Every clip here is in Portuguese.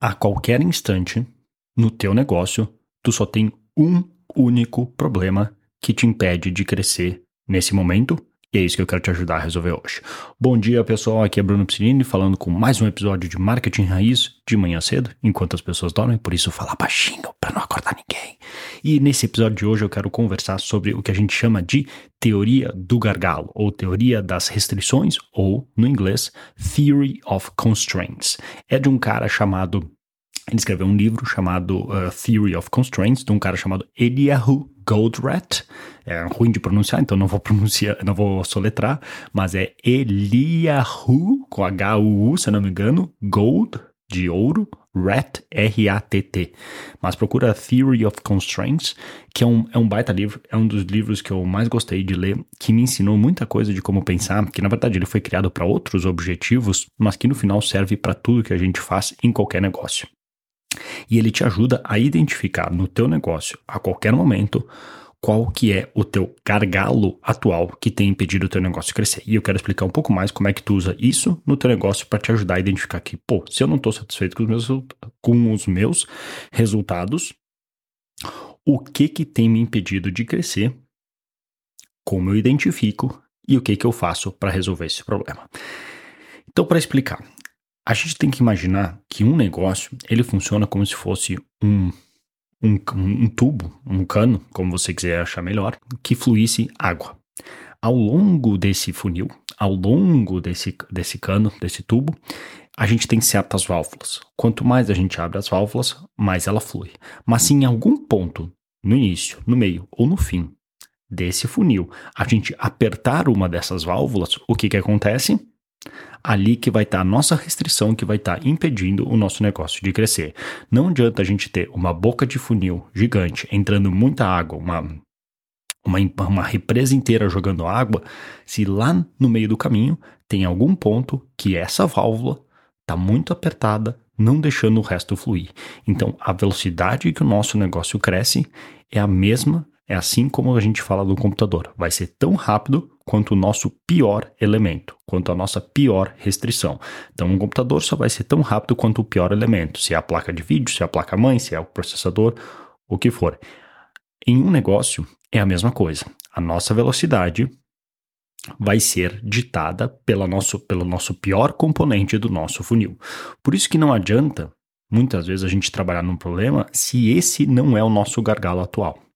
A qualquer instante, no teu negócio, tu só tem um único problema que te impede de crescer nesse momento e é isso que eu quero te ajudar a resolver hoje. Bom dia, pessoal. Aqui é Bruno Piscinini falando com mais um episódio de Marketing Raiz de manhã cedo, enquanto as pessoas dormem, por isso falar baixinho para não acordar ninguém. E nesse episódio de hoje eu quero conversar sobre o que a gente chama de teoria do gargalo, ou teoria das restrições, ou, no inglês, Theory of Constraints. É de um cara chamado ele escreveu um livro chamado uh, Theory of Constraints, de um cara chamado Eliyahu Goldratt. É ruim de pronunciar, então não vou pronunciar, não vou soletrar, mas é Eliyahu, com H-U-U, se não me engano, Gold, de ouro, Rat, R-A-T-T. Mas procura Theory of Constraints, que é um, é um baita livro, é um dos livros que eu mais gostei de ler, que me ensinou muita coisa de como pensar, que na verdade ele foi criado para outros objetivos, mas que no final serve para tudo que a gente faz em qualquer negócio e ele te ajuda a identificar no teu negócio a qualquer momento qual que é o teu gargalo atual que tem impedido o teu negócio crescer. E eu quero explicar um pouco mais como é que tu usa isso no teu negócio para te ajudar a identificar que, pô, se eu não estou satisfeito com os, meus, com os meus resultados, o que que tem me impedido de crescer, como eu identifico e o que que eu faço para resolver esse problema. Então, para explicar, a gente tem que imaginar que um negócio ele funciona como se fosse um, um, um tubo, um cano, como você quiser achar melhor, que fluísse água. Ao longo desse funil, ao longo desse, desse cano, desse tubo, a gente tem certas válvulas. Quanto mais a gente abre as válvulas, mais ela flui. Mas se em algum ponto, no início, no meio ou no fim desse funil, a gente apertar uma dessas válvulas, o que, que acontece? Ali que vai estar tá a nossa restrição que vai estar tá impedindo o nosso negócio de crescer. Não adianta a gente ter uma boca de funil gigante entrando muita água, uma, uma, uma represa inteira jogando água, se lá no meio do caminho tem algum ponto que essa válvula está muito apertada, não deixando o resto fluir. Então, a velocidade que o nosso negócio cresce é a mesma é assim como a gente fala do computador. Vai ser tão rápido quanto o nosso pior elemento, quanto a nossa pior restrição. Então, um computador só vai ser tão rápido quanto o pior elemento, se é a placa de vídeo, se é a placa mãe, se é o processador, o que for. Em um negócio, é a mesma coisa. A nossa velocidade vai ser ditada pela nosso, pelo nosso pior componente do nosso funil. Por isso que não adianta, muitas vezes, a gente trabalhar num problema se esse não é o nosso gargalo atual.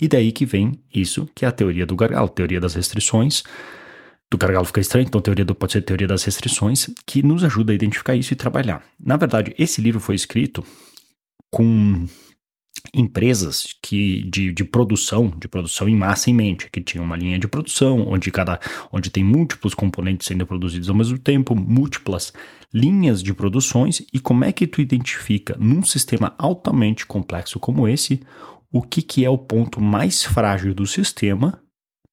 E daí que vem isso, que é a teoria do gargalo, teoria das restrições. Do gargalo fica estranho, então teoria do, pode ser teoria das restrições, que nos ajuda a identificar isso e trabalhar. Na verdade, esse livro foi escrito com empresas que de, de produção, de produção em massa em mente, que tinham uma linha de produção onde cada onde tem múltiplos componentes sendo produzidos ao mesmo tempo, múltiplas linhas de produções e como é que tu identifica num sistema altamente complexo como esse o que, que é o ponto mais frágil do sistema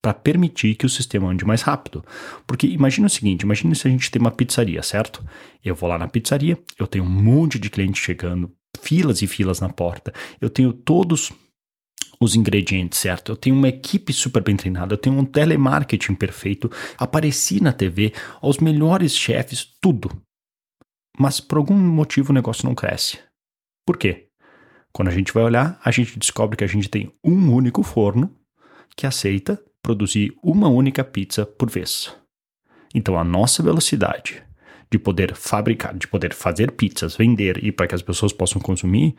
para permitir que o sistema ande mais rápido. Porque imagina o seguinte, imagina se a gente tem uma pizzaria, certo? Eu vou lá na pizzaria, eu tenho um monte de clientes chegando, filas e filas na porta, eu tenho todos os ingredientes, certo? Eu tenho uma equipe super bem treinada, eu tenho um telemarketing perfeito, apareci na TV, aos melhores chefes, tudo. Mas por algum motivo o negócio não cresce. Por quê? Quando a gente vai olhar, a gente descobre que a gente tem um único forno que aceita produzir uma única pizza por vez. Então a nossa velocidade de poder fabricar, de poder fazer pizzas, vender e para que as pessoas possam consumir,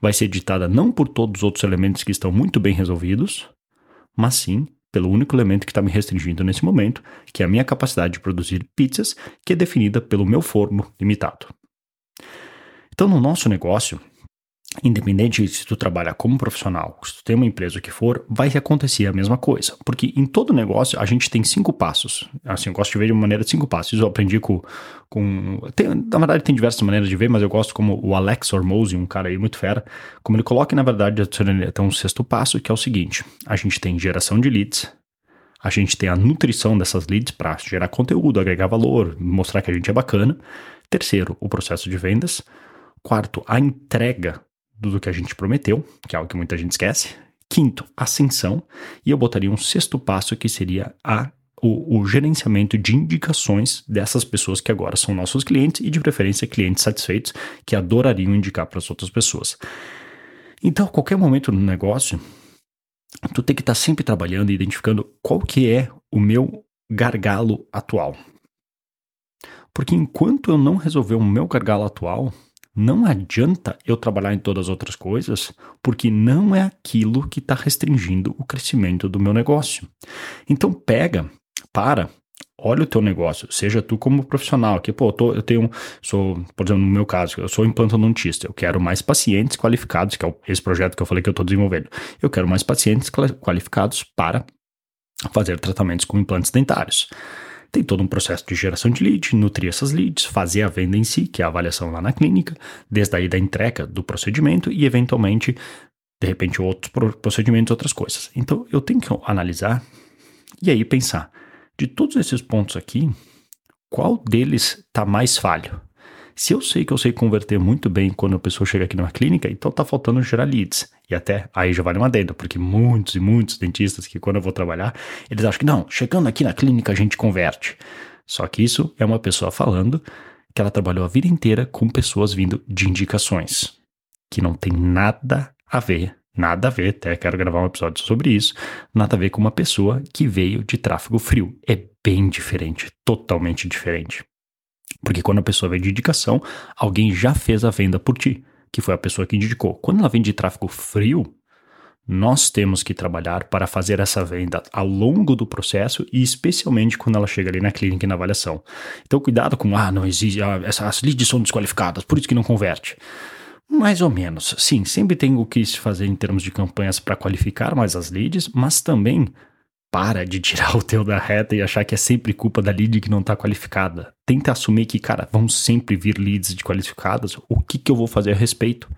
vai ser ditada não por todos os outros elementos que estão muito bem resolvidos, mas sim pelo único elemento que está me restringindo nesse momento, que é a minha capacidade de produzir pizzas, que é definida pelo meu forno limitado. Então, no nosso negócio, Independente se tu trabalha como profissional, se tu tem uma empresa que for, vai acontecer a mesma coisa. Porque em todo negócio a gente tem cinco passos. Assim, eu gosto de ver de uma maneira de cinco passos. Eu aprendi com. com tem, na verdade, tem diversas maneiras de ver, mas eu gosto como o Alex Hormozzi, um cara aí muito fera, como ele coloca, na verdade, até um sexto passo, que é o seguinte: a gente tem geração de leads, a gente tem a nutrição dessas leads para gerar conteúdo, agregar valor, mostrar que a gente é bacana. Terceiro, o processo de vendas. Quarto, a entrega do que a gente prometeu, que é algo que muita gente esquece. Quinto, ascensão. E eu botaria um sexto passo que seria a o, o, gerenciamento de indicações dessas pessoas que agora são nossos clientes e, de preferência, clientes satisfeitos que adorariam indicar para as outras pessoas. Então, a qualquer momento no negócio, tu tem que estar tá sempre trabalhando e identificando qual que é o meu gargalo atual. Porque enquanto eu não resolver o meu gargalo atual, não adianta eu trabalhar em todas as outras coisas, porque não é aquilo que está restringindo o crescimento do meu negócio. Então pega, para, olha o teu negócio, seja tu como profissional, que pô, eu, tô, eu tenho, sou, por exemplo, no meu caso, eu sou implantodontista, eu quero mais pacientes qualificados, que é esse projeto que eu falei que eu estou desenvolvendo. Eu quero mais pacientes qualificados para fazer tratamentos com implantes dentários. Tem todo um processo de geração de leads, nutrir essas leads, fazer a venda em si, que é a avaliação lá na clínica, desde aí da entrega do procedimento e, eventualmente, de repente, outros procedimentos, outras coisas. Então, eu tenho que analisar e aí pensar, de todos esses pontos aqui, qual deles está mais falho? Se eu sei que eu sei converter muito bem quando a pessoa chega aqui numa clínica, então tá faltando gerar leads. E até aí já vale uma adendo, porque muitos e muitos dentistas que quando eu vou trabalhar, eles acham que não, chegando aqui na clínica a gente converte. Só que isso é uma pessoa falando que ela trabalhou a vida inteira com pessoas vindo de indicações, que não tem nada a ver, nada a ver, até quero gravar um episódio sobre isso, nada a ver com uma pessoa que veio de tráfego frio. É bem diferente, totalmente diferente. Porque quando a pessoa vem de indicação, alguém já fez a venda por ti, que foi a pessoa que indicou. Quando ela vem de tráfego frio, nós temos que trabalhar para fazer essa venda ao longo do processo e especialmente quando ela chega ali na clínica e na avaliação. Então, cuidado com, ah, não existe, ah, essas leads são desqualificadas, por isso que não converte. Mais ou menos. Sim, sempre tem o que se fazer em termos de campanhas para qualificar mais as leads, mas também para de tirar o teu da reta e achar que é sempre culpa da lead que não está qualificada. Tenta assumir que, cara, vão sempre vir leads de qualificadas. O que, que eu vou fazer a respeito?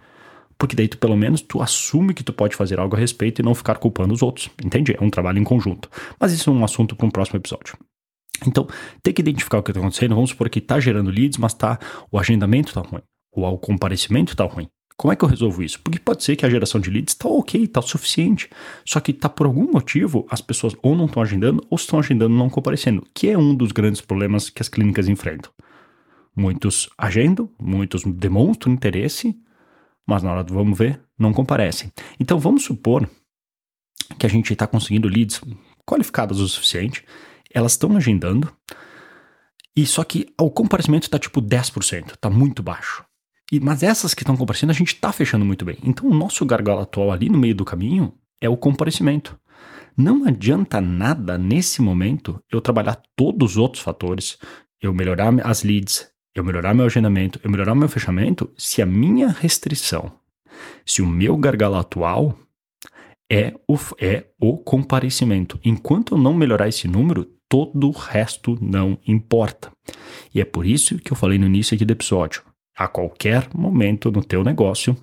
Porque daí tu, pelo menos, tu assume que tu pode fazer algo a respeito e não ficar culpando os outros. Entende? É um trabalho em conjunto. Mas isso é um assunto para um próximo episódio. Então, tem que identificar o que está acontecendo. Vamos supor que está gerando leads, mas tá, o agendamento está ruim. O comparecimento está ruim. Como é que eu resolvo isso? Porque pode ser que a geração de leads está ok, está o suficiente. Só que tá por algum motivo as pessoas ou não estão agendando ou estão agendando não comparecendo, que é um dos grandes problemas que as clínicas enfrentam. Muitos agendam, muitos demonstram interesse, mas na hora do vamos ver, não comparecem. Então vamos supor que a gente está conseguindo leads qualificadas o suficiente, elas estão agendando, e só que o comparecimento está tipo 10%, está muito baixo. E, mas essas que estão comparecendo, a gente está fechando muito bem. Então, o nosso gargalo atual ali no meio do caminho é o comparecimento. Não adianta nada nesse momento eu trabalhar todos os outros fatores, eu melhorar as leads, eu melhorar meu agendamento, eu melhorar meu fechamento, se a minha restrição, se o meu gargalo atual é o, é o comparecimento. Enquanto eu não melhorar esse número, todo o resto não importa. E é por isso que eu falei no início aqui do episódio a qualquer momento no teu negócio,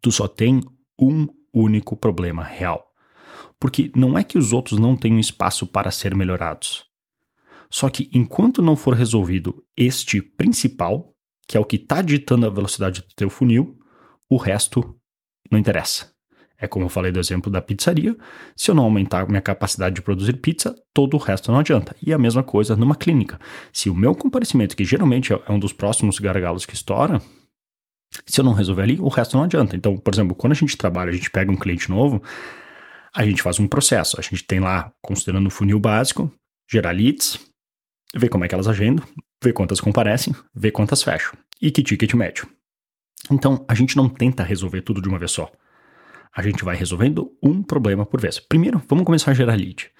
tu só tem um único problema real. Porque não é que os outros não tenham espaço para ser melhorados. Só que enquanto não for resolvido este principal, que é o que está ditando a velocidade do teu funil, o resto não interessa. É como eu falei do exemplo da pizzaria. Se eu não aumentar minha capacidade de produzir pizza, todo o resto não adianta. E a mesma coisa numa clínica. Se o meu comparecimento, que geralmente é um dos próximos gargalos que estoura, se eu não resolver ali, o resto não adianta. Então, por exemplo, quando a gente trabalha, a gente pega um cliente novo, a gente faz um processo. A gente tem lá, considerando o funil básico, gerar leads, ver como é que elas agendam, ver quantas comparecem, ver quantas fecham e que ticket médio. Então, a gente não tenta resolver tudo de uma vez só a gente vai resolvendo um problema por vez. Primeiro, vamos começar a gerar lead.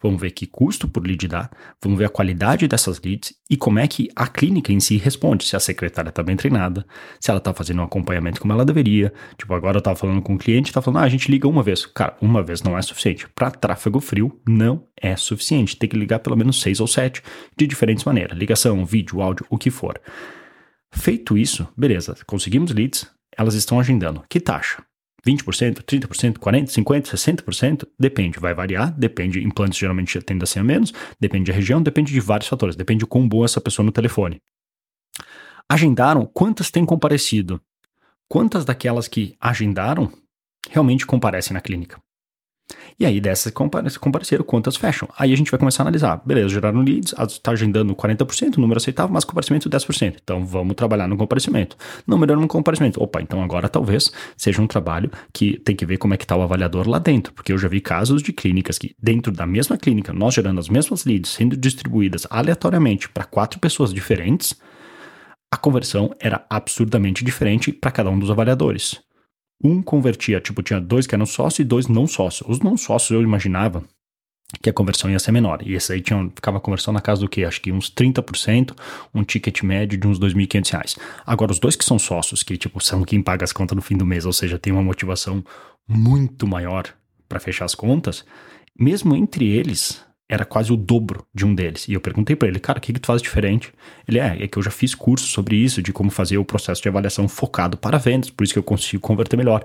Vamos ver que custo por lead dá, vamos ver a qualidade dessas leads e como é que a clínica em si responde, se a secretária está bem treinada, se ela está fazendo um acompanhamento como ela deveria. Tipo, agora eu estava falando com um cliente, está falando, ah, a gente liga uma vez. Cara, uma vez não é suficiente. Para tráfego frio, não é suficiente. Tem que ligar pelo menos seis ou sete de diferentes maneiras. Ligação, vídeo, áudio, o que for. Feito isso, beleza, conseguimos leads, elas estão agendando. Que taxa? 20%, 30%, 40%, 50%, 60%, depende, vai variar, depende, implantes geralmente tendem a ser a menos, depende da região, depende de vários fatores, depende de quão boa essa pessoa no telefone. Agendaram, quantas têm comparecido? Quantas daquelas que agendaram realmente comparecem na clínica? E aí, dessas compareceram, quantas fecham? Aí a gente vai começar a analisar. Beleza, geraram leads, está agendando 40%, número aceitável, mas comparecimento 10%. Então vamos trabalhar no comparecimento. Não melhorando no comparecimento. Opa, então agora talvez seja um trabalho que tem que ver como é que está o avaliador lá dentro. Porque eu já vi casos de clínicas que, dentro da mesma clínica, nós gerando as mesmas leads, sendo distribuídas aleatoriamente para quatro pessoas diferentes, a conversão era absurdamente diferente para cada um dos avaliadores. Um convertia, tipo, tinha dois que eram sócios e dois não sócios. Os não sócios eu imaginava que a conversão ia ser menor. E esse aí tinha, ficava conversão na casa do quê? Acho que uns 30%, um ticket médio de uns R$ 2.500. Agora, os dois que são sócios, que tipo, são quem paga as contas no fim do mês, ou seja, tem uma motivação muito maior para fechar as contas, mesmo entre eles, era quase o dobro de um deles. E eu perguntei para ele, cara, o que, que tu faz diferente? Ele é, é que eu já fiz curso sobre isso, de como fazer o processo de avaliação focado para vendas, por isso que eu consigo converter melhor.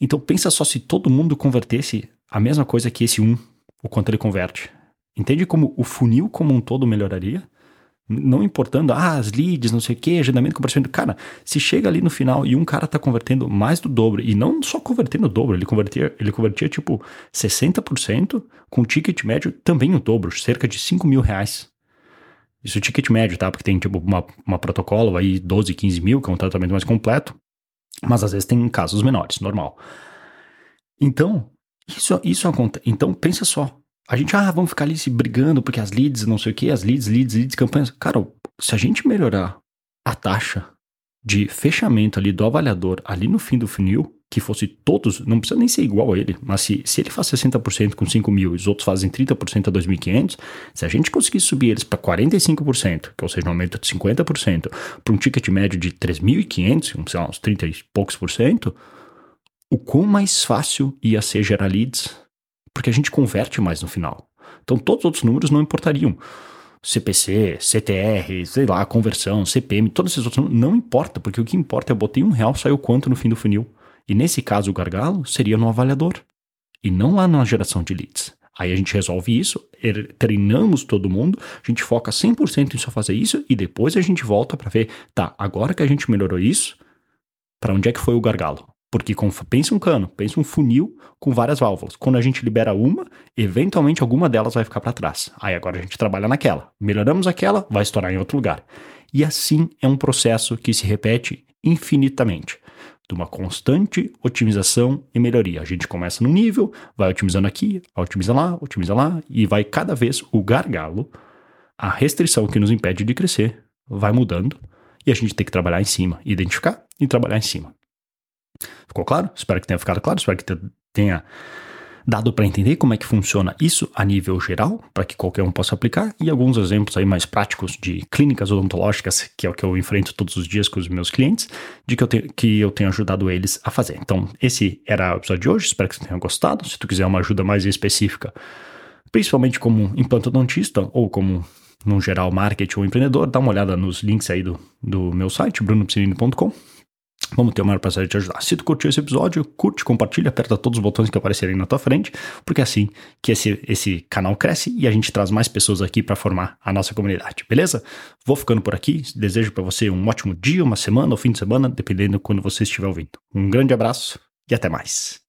Então pensa só se todo mundo convertesse a mesma coisa que esse um, o quanto ele converte. Entende como o funil como um todo melhoraria? Não importando, ah, as leads, não sei o que, agendamento, comparecimento. Cara, se chega ali no final e um cara tá convertendo mais do dobro, e não só convertendo o dobro, ele convertia, ele convertia tipo 60%, com ticket médio também o dobro, cerca de 5 mil reais. Isso é ticket médio, tá? Porque tem tipo uma, uma protocolo aí 12, 15 mil, que é um tratamento mais completo, mas às vezes tem casos menores, normal. Então, isso, isso acontece. Então, pensa só, a gente, ah, vamos ficar ali se brigando porque as leads, não sei o que, as leads, leads, leads, campanhas. Cara, se a gente melhorar a taxa de fechamento ali do avaliador ali no fim do funil, que fosse todos, não precisa nem ser igual a ele, mas se, se ele faz 60% com 5 mil e os outros fazem 30% a 2.500, se a gente conseguir subir eles para 45%, que ou seja, um aumento de 50%, para um ticket médio de 3.500, sei lá, uns 30 e poucos por cento, o quão mais fácil ia ser gerar leads porque a gente converte mais no final. Então todos os outros números não importariam. CPC, CTR, sei lá, conversão, CPM, todos esses outros não importa, porque o que importa é eu botei um real, saiu quanto no fim do funil. E nesse caso o gargalo seria no avaliador e não lá na geração de leads. Aí a gente resolve isso, er, treinamos todo mundo, a gente foca 100% em só fazer isso e depois a gente volta para ver, tá, agora que a gente melhorou isso, para onde é que foi o gargalo? Porque com, pensa um cano, pensa um funil com várias válvulas. Quando a gente libera uma, eventualmente alguma delas vai ficar para trás. Aí agora a gente trabalha naquela. Melhoramos aquela, vai estourar em outro lugar. E assim é um processo que se repete infinitamente. De uma constante otimização e melhoria. A gente começa num nível, vai otimizando aqui, otimiza lá, otimiza lá, e vai cada vez o gargalo, a restrição que nos impede de crescer, vai mudando. E a gente tem que trabalhar em cima, identificar e trabalhar em cima. Ficou claro? Espero que tenha ficado claro, espero que tenha dado para entender como é que funciona isso a nível geral, para que qualquer um possa aplicar, e alguns exemplos aí mais práticos de clínicas odontológicas, que é o que eu enfrento todos os dias com os meus clientes, de que eu, te, que eu tenho ajudado eles a fazer. Então, esse era o episódio de hoje, espero que você tenha gostado. Se tu quiser uma ajuda mais específica, principalmente como implantodontista ou como no geral marketing ou empreendedor, dá uma olhada nos links aí do, do meu site, brunopsinino.com. Vamos ter o maior prazer de te ajudar. Se tu curtiu esse episódio, curte, compartilha, aperta todos os botões que aparecerem na tua frente, porque é assim que esse, esse canal cresce e a gente traz mais pessoas aqui para formar a nossa comunidade, beleza? Vou ficando por aqui. Desejo para você um ótimo dia, uma semana ou fim de semana, dependendo de quando você estiver ouvindo. Um grande abraço e até mais.